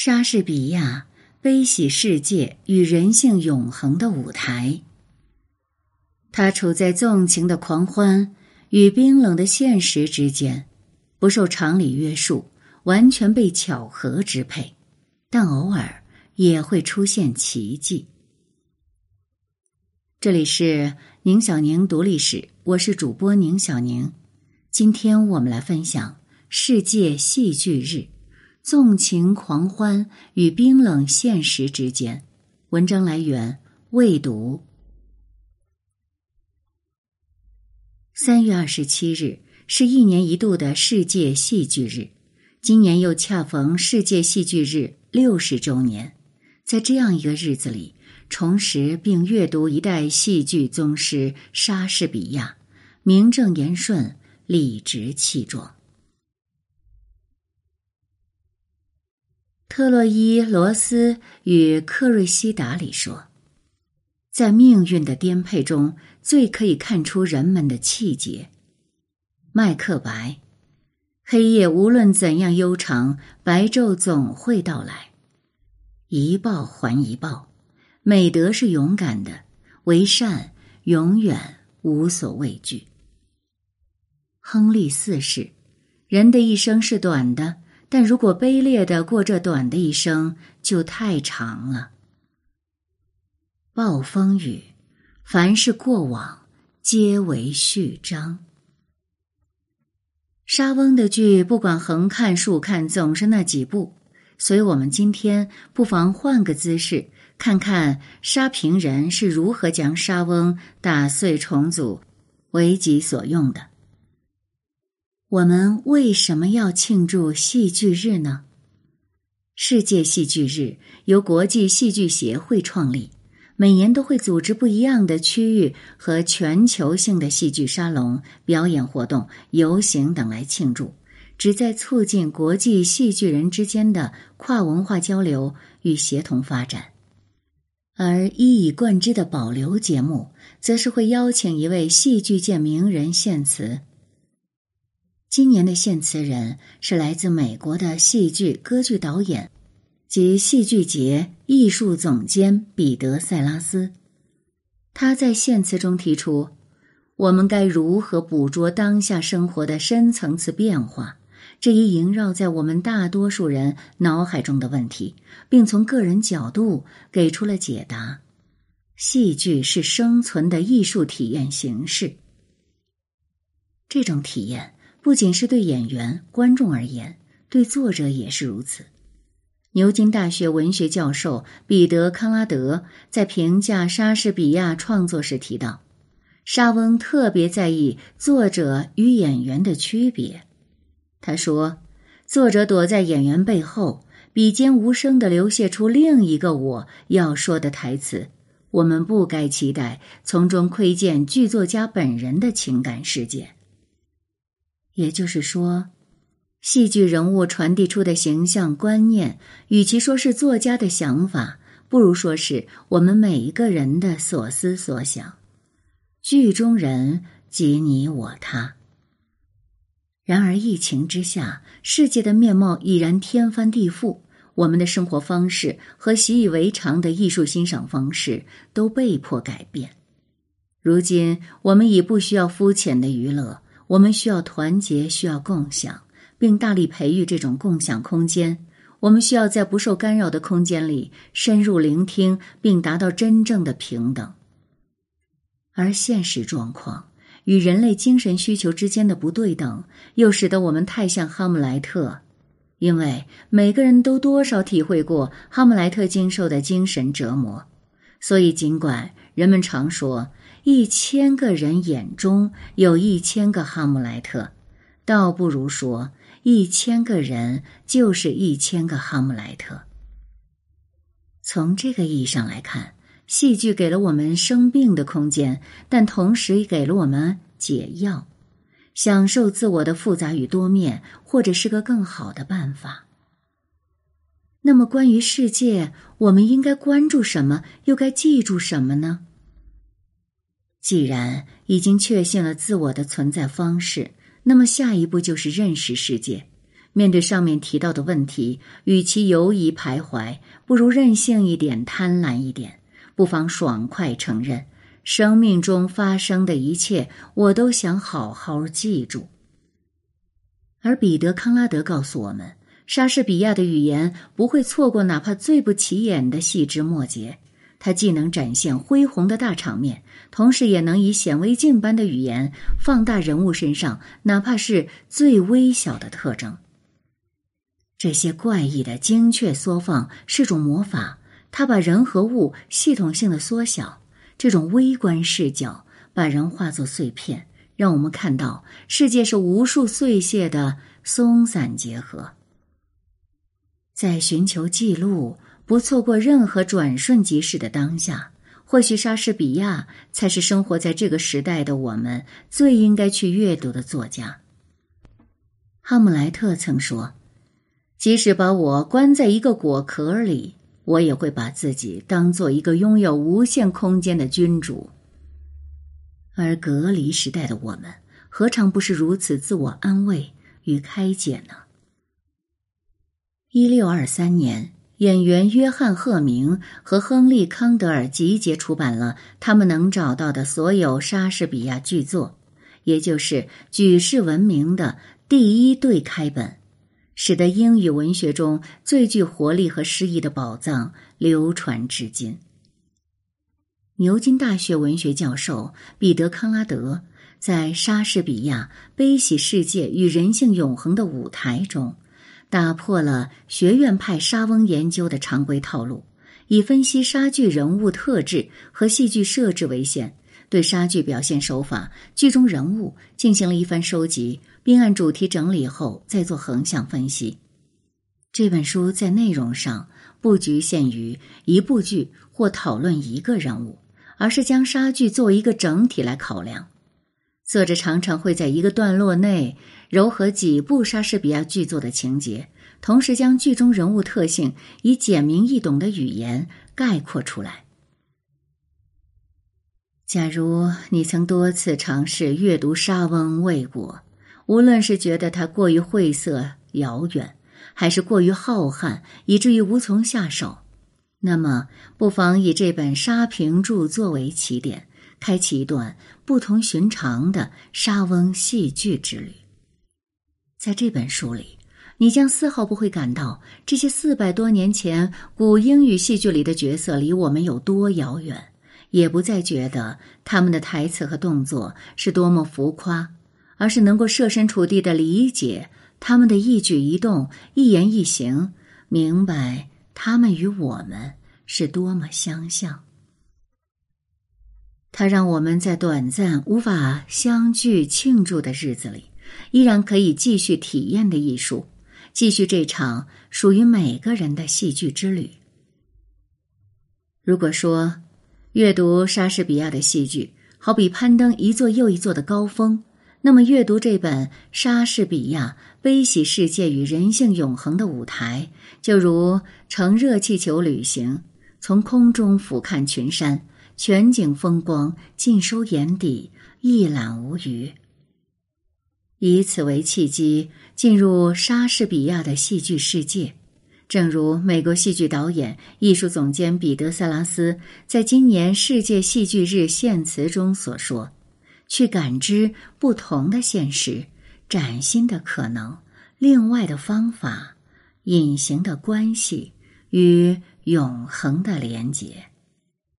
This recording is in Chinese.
莎士比亚悲喜世界与人性永恒的舞台。他处在纵情的狂欢与冰冷的现实之间，不受常理约束，完全被巧合支配，但偶尔也会出现奇迹。这里是宁小宁读历史，我是主播宁小宁。今天我们来分享世界戏剧日，纵情狂欢与冰冷现实之间。文章来源未读。三月二十七日是一年一度的世界戏剧日，今年又恰逢世界戏剧日六十周年。在这样一个日子里，重拾并阅读一代戏剧宗师莎士比亚，名正言顺。理直气壮。特洛伊罗斯与克瑞西达里说：“在命运的颠沛中，最可以看出人们的气节。”麦克白：“黑夜无论怎样悠长，白昼总会到来。一报还一报，美德是勇敢的，为善永远无所畏惧。”亨利四世，人的一生是短的，但如果卑劣的过这短的一生，就太长了。暴风雨，凡是过往，皆为序章。沙翁的剧，不管横看竖看，总是那几部，所以我们今天不妨换个姿势，看看沙平人是如何将沙翁打碎重组，为己所用的。我们为什么要庆祝戏剧日呢？世界戏剧日由国际戏剧协会创立，每年都会组织不一样的区域和全球性的戏剧沙龙、表演活动、游行等来庆祝，旨在促进国际戏剧人之间的跨文化交流与协同发展。而一以贯之的保留节目，则是会邀请一位戏剧界名人献词。今年的献词人是来自美国的戏剧歌剧导演及戏剧节艺术总监彼得·塞拉斯。他在献词中提出：“我们该如何捕捉当下生活的深层次变化？这一萦绕在我们大多数人脑海中的问题，并从个人角度给出了解答。戏剧是生存的艺术体验形式。这种体验。”不仅是对演员、观众而言，对作者也是如此。牛津大学文学教授彼得·康拉德在评价莎士比亚创作时提到，莎翁特别在意作者与演员的区别。他说：“作者躲在演员背后，笔尖无声的流泻出另一个我要说的台词。我们不该期待从中窥见剧作家本人的情感世界。”也就是说，戏剧人物传递出的形象观念，与其说是作家的想法，不如说是我们每一个人的所思所想。剧中人即你我他。然而，疫情之下，世界的面貌已然天翻地覆，我们的生活方式和习以为常的艺术欣赏方式都被迫改变。如今，我们已不需要肤浅的娱乐。我们需要团结，需要共享，并大力培育这种共享空间。我们需要在不受干扰的空间里深入聆听，并达到真正的平等。而现实状况与人类精神需求之间的不对等，又使得我们太像哈姆莱特，因为每个人都多少体会过哈姆莱特经受的精神折磨，所以尽管人们常说。一千个人眼中有一千个哈姆莱特，倒不如说一千个人就是一千个哈姆莱特。从这个意义上来看，戏剧给了我们生病的空间，但同时也给了我们解药，享受自我的复杂与多面，或者是个更好的办法。那么，关于世界，我们应该关注什么？又该记住什么呢？既然已经确信了自我的存在方式，那么下一步就是认识世界，面对上面提到的问题，与其犹疑徘徊，不如任性一点、贪婪一点，不妨爽快承认：生命中发生的一切，我都想好好记住。而彼得·康拉德告诉我们，莎士比亚的语言不会错过哪怕最不起眼的细枝末节。他既能展现恢宏的大场面，同时也能以显微镜般的语言放大人物身上哪怕是最微小的特征。这些怪异的精确缩放是种魔法，它把人和物系统性的缩小。这种微观视角把人化作碎片，让我们看到世界是无数碎屑的松散结合。在寻求记录。不错过任何转瞬即逝的当下，或许莎士比亚才是生活在这个时代的我们最应该去阅读的作家。哈姆莱特曾说：“即使把我关在一个果壳里，我也会把自己当做一个拥有无限空间的君主。”而隔离时代的我们，何尝不是如此自我安慰与开解呢？一六二三年。演员约翰·赫明和亨利·康德尔集结出版了他们能找到的所有莎士比亚巨作，也就是举世闻名的第一对开本，使得英语文学中最具活力和诗意的宝藏流传至今。牛津大学文学教授彼得·康拉德在《莎士比亚悲喜世界与人性永恒的舞台》中。打破了学院派莎翁研究的常规套路，以分析莎剧人物特质和戏剧设置为先，对莎剧表现手法、剧中人物进行了一番收集，并按主题整理后再做横向分析。这本书在内容上不局限于一部剧或讨论一个人物，而是将莎剧作为一个整体来考量。作者常常会在一个段落内糅合几部莎士比亚剧作的情节，同时将剧中人物特性以简明易懂的语言概括出来。假如你曾多次尝试阅读莎翁未果，无论是觉得它过于晦涩遥远，还是过于浩瀚以至于无从下手，那么不妨以这本沙评著作为起点。开启一段不同寻常的莎翁戏剧之旅。在这本书里，你将丝毫不会感到这些四百多年前古英语戏剧里的角色离我们有多遥远，也不再觉得他们的台词和动作是多么浮夸，而是能够设身处地的理解他们的一举一动、一言一行，明白他们与我们是多么相像。它让我们在短暂无法相聚庆祝的日子里，依然可以继续体验的艺术，继续这场属于每个人的戏剧之旅。如果说阅读莎士比亚的戏剧好比攀登一座又一座的高峰，那么阅读这本《莎士比亚悲喜世界与人性永恒的舞台》，就如乘热气球旅行，从空中俯瞰群山。全景风光尽收眼底，一览无余。以此为契机，进入莎士比亚的戏剧世界。正如美国戏剧导演、艺术总监彼得·塞拉斯在今年世界戏剧日献词中所说：“去感知不同的现实，崭新的可能，另外的方法，隐形的关系与永恒的连结。”